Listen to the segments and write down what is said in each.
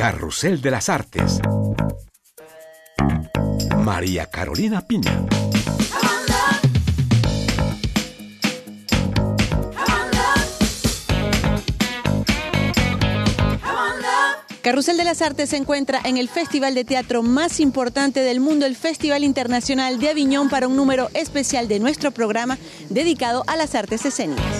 Carrusel de las Artes. María Carolina Piña. Carrusel de las Artes se encuentra en el festival de teatro más importante del mundo, el Festival Internacional de Aviñón, para un número especial de nuestro programa dedicado a las artes escénicas.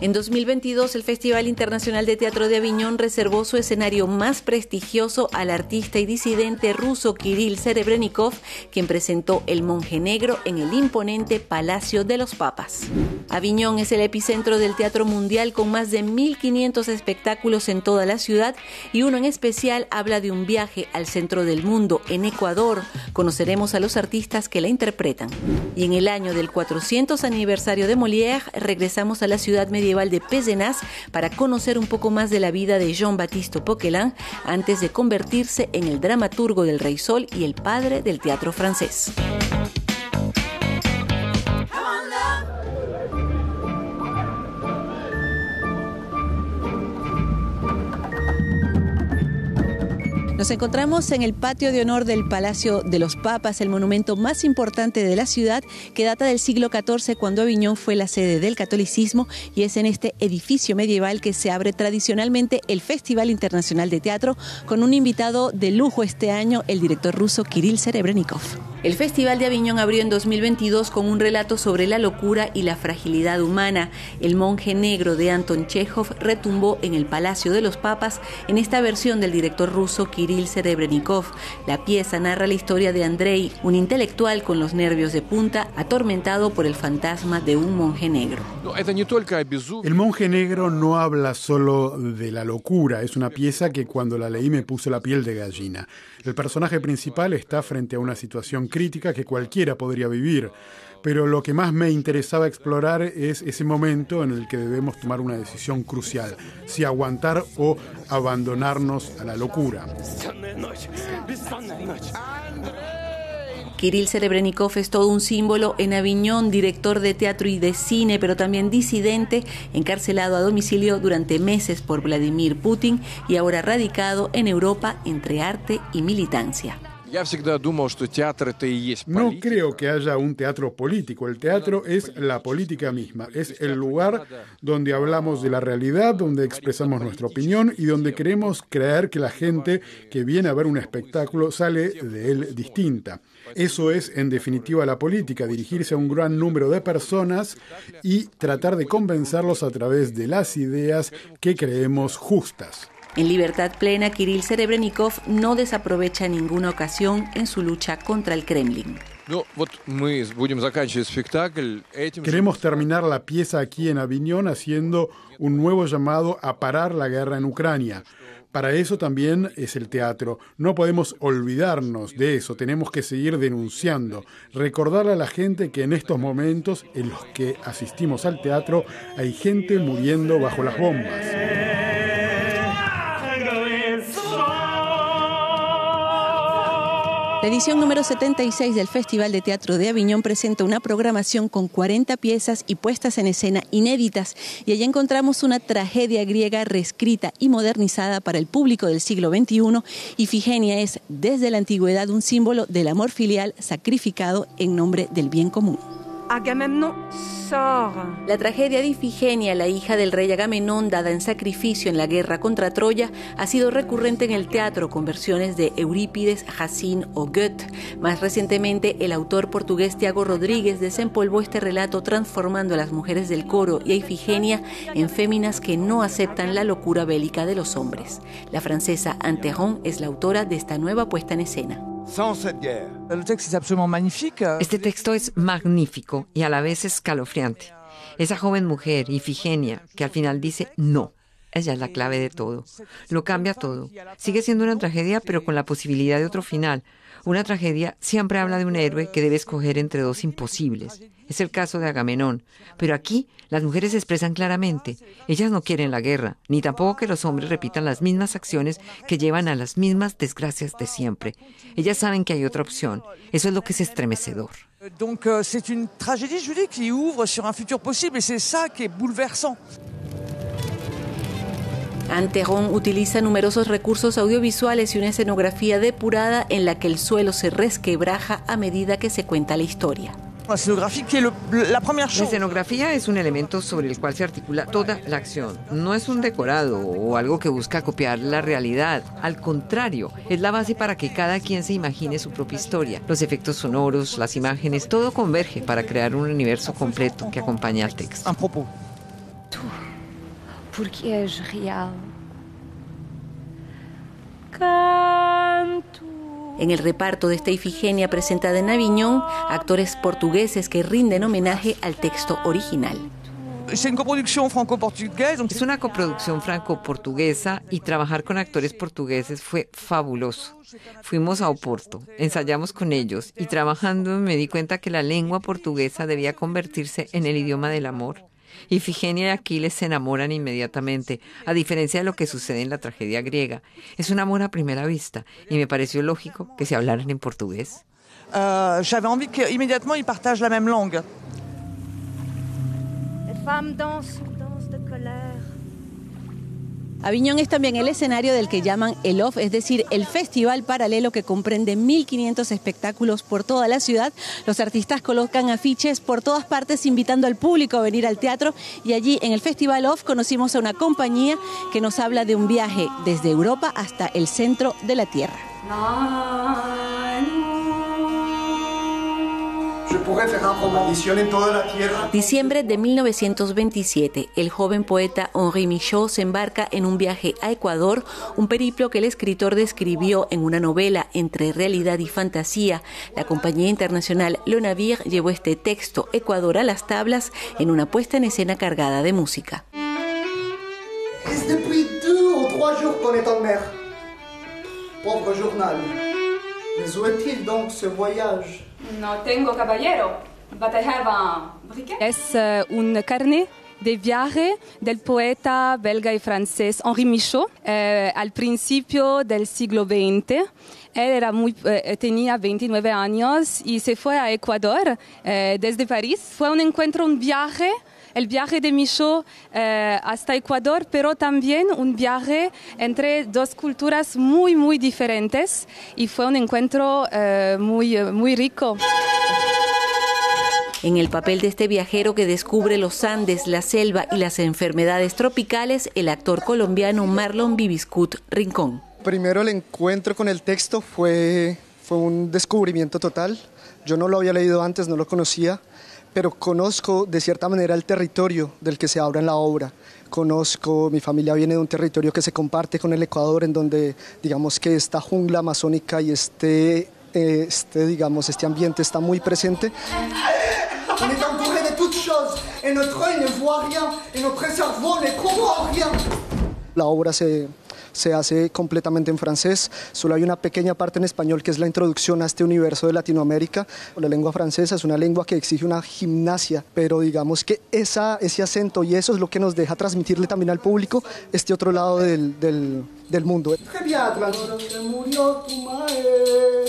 En 2022, el Festival Internacional de Teatro de Aviñón reservó su escenario más prestigioso al artista y disidente ruso Kirill Serebrennikov, quien presentó El Monje Negro en el imponente Palacio de los Papas. Aviñón es el epicentro del teatro mundial con más de 1.500 espectáculos en toda la ciudad y uno en especial habla de un viaje al centro del mundo, en Ecuador. Conoceremos a los artistas que la interpretan. Y en el año del 400 aniversario de Molière, regresamos a la ciudad medieval de Pézenas para conocer un poco más de la vida de Jean-Baptiste Poquelin antes de convertirse en el dramaturgo del Rey Sol y el padre del teatro francés. Nos encontramos en el patio de honor del Palacio de los Papas, el monumento más importante de la ciudad que data del siglo XIV cuando Aviñón fue la sede del catolicismo y es en este edificio medieval que se abre tradicionalmente el Festival Internacional de Teatro con un invitado de lujo este año, el director ruso Kirill Serebrennikov. El Festival de Aviñón abrió en 2022 con un relato sobre la locura y la fragilidad humana. El monje negro de Anton Chekhov retumbó en el Palacio de los Papas en esta versión del director ruso Kirill Serebrennikov. La pieza narra la historia de Andrei, un intelectual con los nervios de punta, atormentado por el fantasma de un monje negro. El monje negro no habla solo de la locura, es una pieza que cuando la leí me puso la piel de gallina. El personaje principal está frente a una situación crítica que cualquiera podría vivir, pero lo que más me interesaba explorar es ese momento en el que debemos tomar una decisión crucial, si aguantar o abandonarnos a la locura. Kirill Serebrennikov es todo un símbolo en Aviñón, director de teatro y de cine, pero también disidente, encarcelado a domicilio durante meses por Vladimir Putin y ahora radicado en Europa entre arte y militancia. No creo que haya un teatro político. El teatro es la política misma. Es el lugar donde hablamos de la realidad, donde expresamos nuestra opinión y donde queremos creer que la gente que viene a ver un espectáculo sale de él distinta. Eso es, en definitiva, la política, dirigirse a un gran número de personas y tratar de convencerlos a través de las ideas que creemos justas. En libertad plena, Kirill Serebrennikov no desaprovecha ninguna ocasión en su lucha contra el Kremlin. Queremos terminar la pieza aquí en Aviñón haciendo un nuevo llamado a parar la guerra en Ucrania. Para eso también es el teatro. No podemos olvidarnos de eso. Tenemos que seguir denunciando. Recordarle a la gente que en estos momentos en los que asistimos al teatro hay gente muriendo bajo las bombas. Edición número 76 del Festival de Teatro de Aviñón presenta una programación con 40 piezas y puestas en escena inéditas y allí encontramos una tragedia griega reescrita y modernizada para el público del siglo XXI. Ifigenia es desde la antigüedad un símbolo del amor filial sacrificado en nombre del bien común. La tragedia de Ifigenia, la hija del rey Agamenón, dada en sacrificio en la guerra contra Troya, ha sido recurrente en el teatro con versiones de Eurípides, Jacín o Goethe. Más recientemente, el autor portugués Tiago Rodríguez desempolvó este relato transformando a las mujeres del coro y a Ifigenia en féminas que no aceptan la locura bélica de los hombres. La francesa Anteron es la autora de esta nueva puesta en escena. Este texto es magnífico y a la vez escalofriante. Esa joven mujer, Ifigenia, que al final dice no. Ella es la clave de todo. Lo cambia todo. Sigue siendo una tragedia, pero con la posibilidad de otro final. Una tragedia siempre habla de un héroe que debe escoger entre dos imposibles. Es el caso de Agamenón. Pero aquí las mujeres se expresan claramente. Ellas no quieren la guerra, ni tampoco que los hombres repitan las mismas acciones que llevan a las mismas desgracias de siempre. Ellas saben que hay otra opción. Eso es lo que es estremecedor. Donc euh, c'est une tragédie, je qui ouvre sur un futur possible et c'est ça qui est bouleversant. Anteron utiliza numerosos recursos audiovisuales y una escenografía depurada en la que el suelo se resquebraja a medida que se cuenta la historia. La escenografía es un elemento sobre el cual se articula toda la acción. No es un decorado o algo que busca copiar la realidad. Al contrario, es la base para que cada quien se imagine su propia historia. Los efectos sonoros, las imágenes, todo converge para crear un universo completo que acompaña al texto. Porque es real. Canto. En el reparto de esta Ifigenia presentada en Aviñón, actores portugueses que rinden homenaje al texto original. Es una coproducción franco-portuguesa y trabajar con actores portugueses fue fabuloso. Fuimos a Oporto, ensayamos con ellos y trabajando me di cuenta que la lengua portuguesa debía convertirse en el idioma del amor. Ifigenia y Aquiles se enamoran inmediatamente, a diferencia de lo que sucede en la tragedia griega. Es un amor a primera vista y me pareció lógico que se hablaran en portugués. Uh, J'avais envie qu'immédiatement ils partagent la même langue. Les femmes dansent, dansent de colère. Aviñón es también el escenario del que llaman el OFF, es decir, el festival paralelo que comprende 1.500 espectáculos por toda la ciudad. Los artistas colocan afiches por todas partes invitando al público a venir al teatro y allí en el Festival OFF conocimos a una compañía que nos habla de un viaje desde Europa hasta el centro de la Tierra. tierra. Diciembre de 1927, el joven poeta Henri Michaud se embarca en un viaje a Ecuador, un periplo que el escritor describió en una novela entre realidad y fantasía. La compañía internacional Le Navire llevó este texto Ecuador a las tablas en una puesta en escena cargada de música. Es depuis deux ou trois jours qu'on est en mer. Pauvre journal. Mais où est-il donc ce voyage No tengo caballero. But I have a briquet. Es uh, un carnet de viaje del poeta belga y francés Henri Michaud eh, al principio del siglo XX. Él eh, tenía 29 años y se fue a Ecuador eh, desde París. Fue un encuentro, un viaje el viaje de Michaud eh, hasta Ecuador, pero también un viaje entre dos culturas muy, muy diferentes y fue un encuentro eh, muy, muy rico. En el papel de este viajero que descubre los Andes, la selva y las enfermedades tropicales, el actor colombiano Marlon Bibiscut Rincón. Primero el encuentro con el texto fue, fue un descubrimiento total. Yo no lo había leído antes, no lo conocía pero conozco de cierta manera el territorio del que se habla en la obra. Conozco, mi familia viene de un territorio que se comparte con el Ecuador, en donde digamos que esta jungla amazónica y este, este, digamos, este ambiente está muy presente. La obra se, se hace completamente en francés. Solo hay una pequeña parte en español que es la introducción a este universo de Latinoamérica. La lengua francesa es una lengua que exige una gimnasia, pero digamos que ese acento y eso es lo que nos deja transmitirle también al público este otro lado del, del, del mundo.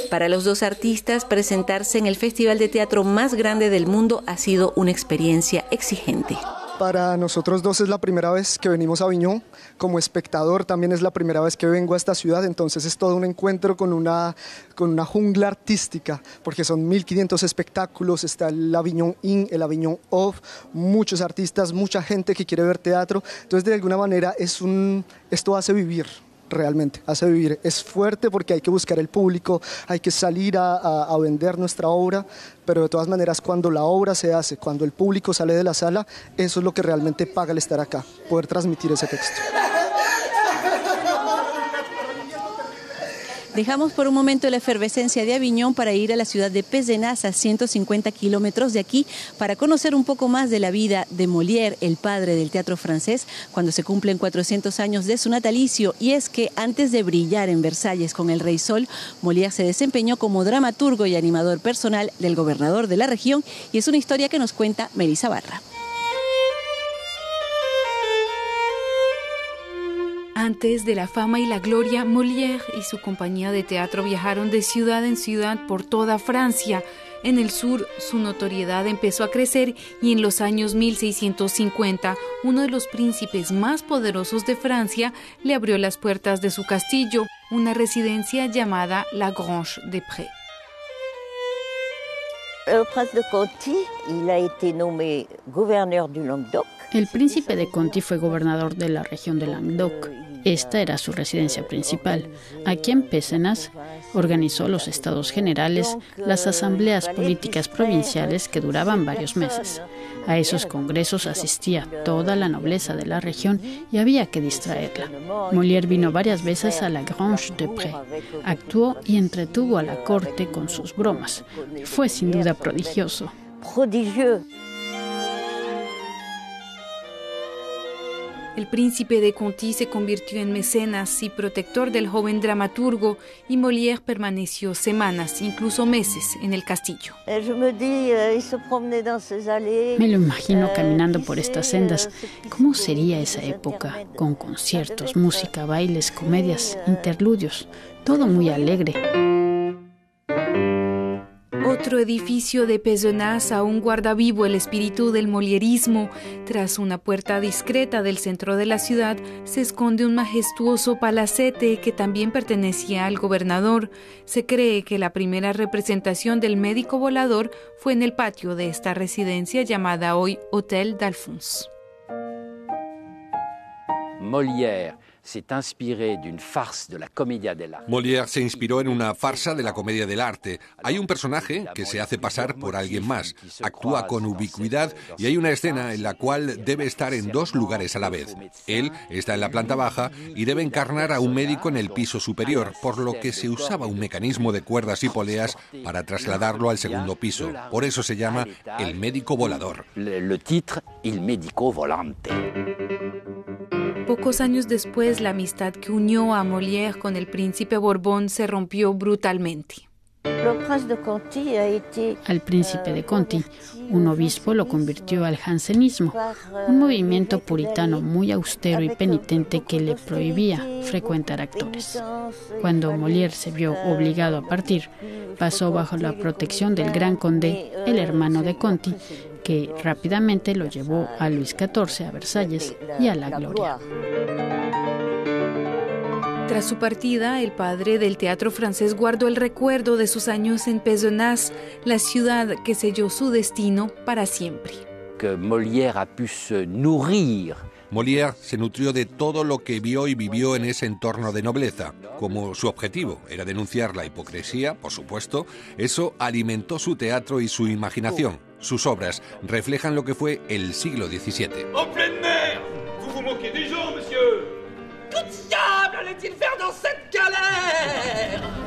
Para los dos artistas, presentarse en el festival de teatro más grande del mundo ha sido una experiencia exigente. Para nosotros dos es la primera vez que venimos a Aviñón. Como espectador también es la primera vez que vengo a esta ciudad, entonces es todo un encuentro con una, con una jungla artística, porque son 1500 espectáculos, está el Aviñón In, el Aviñón Off, muchos artistas, mucha gente que quiere ver teatro. Entonces de alguna manera es un, esto hace vivir realmente, hace vivir. Es fuerte porque hay que buscar el público, hay que salir a, vender nuestra obra, pero de todas maneras cuando la obra se hace, cuando el público sale de la sala, eso es lo que realmente paga el estar acá, poder transmitir ese texto. Dejamos por un momento la efervescencia de Aviñón para ir a la ciudad de Pézenas, a 150 kilómetros de aquí, para conocer un poco más de la vida de Molière, el padre del teatro francés, cuando se cumplen 400 años de su natalicio. Y es que antes de brillar en Versalles con el Rey Sol, Molière se desempeñó como dramaturgo y animador personal del gobernador de la región, y es una historia que nos cuenta Melissa Barra. Antes de la fama y la gloria, Molière y su compañía de teatro viajaron de ciudad en ciudad por toda Francia, En el sur, su notoriedad empezó a crecer y en los años 1650, uno de los príncipes más poderosos de Francia le abrió las puertas de su castillo, una residencia llamada La Grange des Prés. El prince de Conti, il a été nommé gouverneur du Languedoc. El príncipe de Conti fue gobernador de la región de Languedoc. Esta era su residencia principal. Aquí en Pézenas organizó los estados generales, las asambleas políticas provinciales que duraban varios meses. A esos congresos asistía toda la nobleza de la región y había que distraerla. Molière vino varias veces a la Grange de Prés. Actuó y entretuvo a la corte con sus bromas. Fue sin duda prodigioso. El príncipe de Conti se convirtió en mecenas y protector del joven dramaturgo y Molière permaneció semanas, incluso meses, en el castillo. Me lo imagino caminando por estas sendas. ¿Cómo sería esa época? Con conciertos, música, bailes, comedias, interludios, todo muy alegre. Otro edificio de Pézenas aún guarda vivo el espíritu del molierismo. Tras una puerta discreta del centro de la ciudad se esconde un majestuoso palacete que también pertenecía al gobernador. Se cree que la primera representación del médico volador fue en el patio de esta residencia llamada hoy Hotel d'Alphonse. Molière Molière se inspiró en una farsa de la comedia del arte. Hay un personaje que se hace pasar por alguien más, actúa con ubicuidad y hay una escena en la cual debe estar en dos lugares a la vez. Él está en la planta baja y debe encarnar a un médico en el piso superior, por lo que se usaba un mecanismo de cuerdas y poleas para trasladarlo al segundo piso. Por eso se llama el médico volador. Le titre, el médico volante. Pocos años después, la amistad que unió a Molière con el príncipe Borbón se rompió brutalmente. Al príncipe de Conti, un obispo lo convirtió al jansenismo, un movimiento puritano muy austero y penitente que le prohibía frecuentar actores. Cuando Molière se vio obligado a partir, pasó bajo la protección del gran conde, el hermano de Conti, que rápidamente lo llevó a Luis XIV a Versalles y a la gloria. Tras su partida, el padre del teatro francés guardó el recuerdo de sus años en Pézenas, la ciudad que selló su destino para siempre. Que Molière a pu se nourrir Molière se nutrió de todo lo que vio y vivió en ese entorno de nobleza. Como su objetivo era denunciar la hipocresía, por supuesto, eso alimentó su teatro y su imaginación. Sus obras reflejan lo que fue el siglo XVII.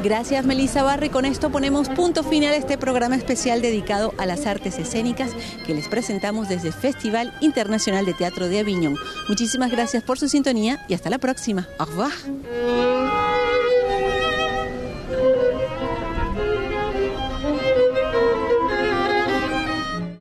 Gracias Melissa Barri. Con esto ponemos punto final a este programa especial dedicado a las artes escénicas que les presentamos desde el Festival Internacional de Teatro de Aviñón. Muchísimas gracias por su sintonía y hasta la próxima. Au revoir.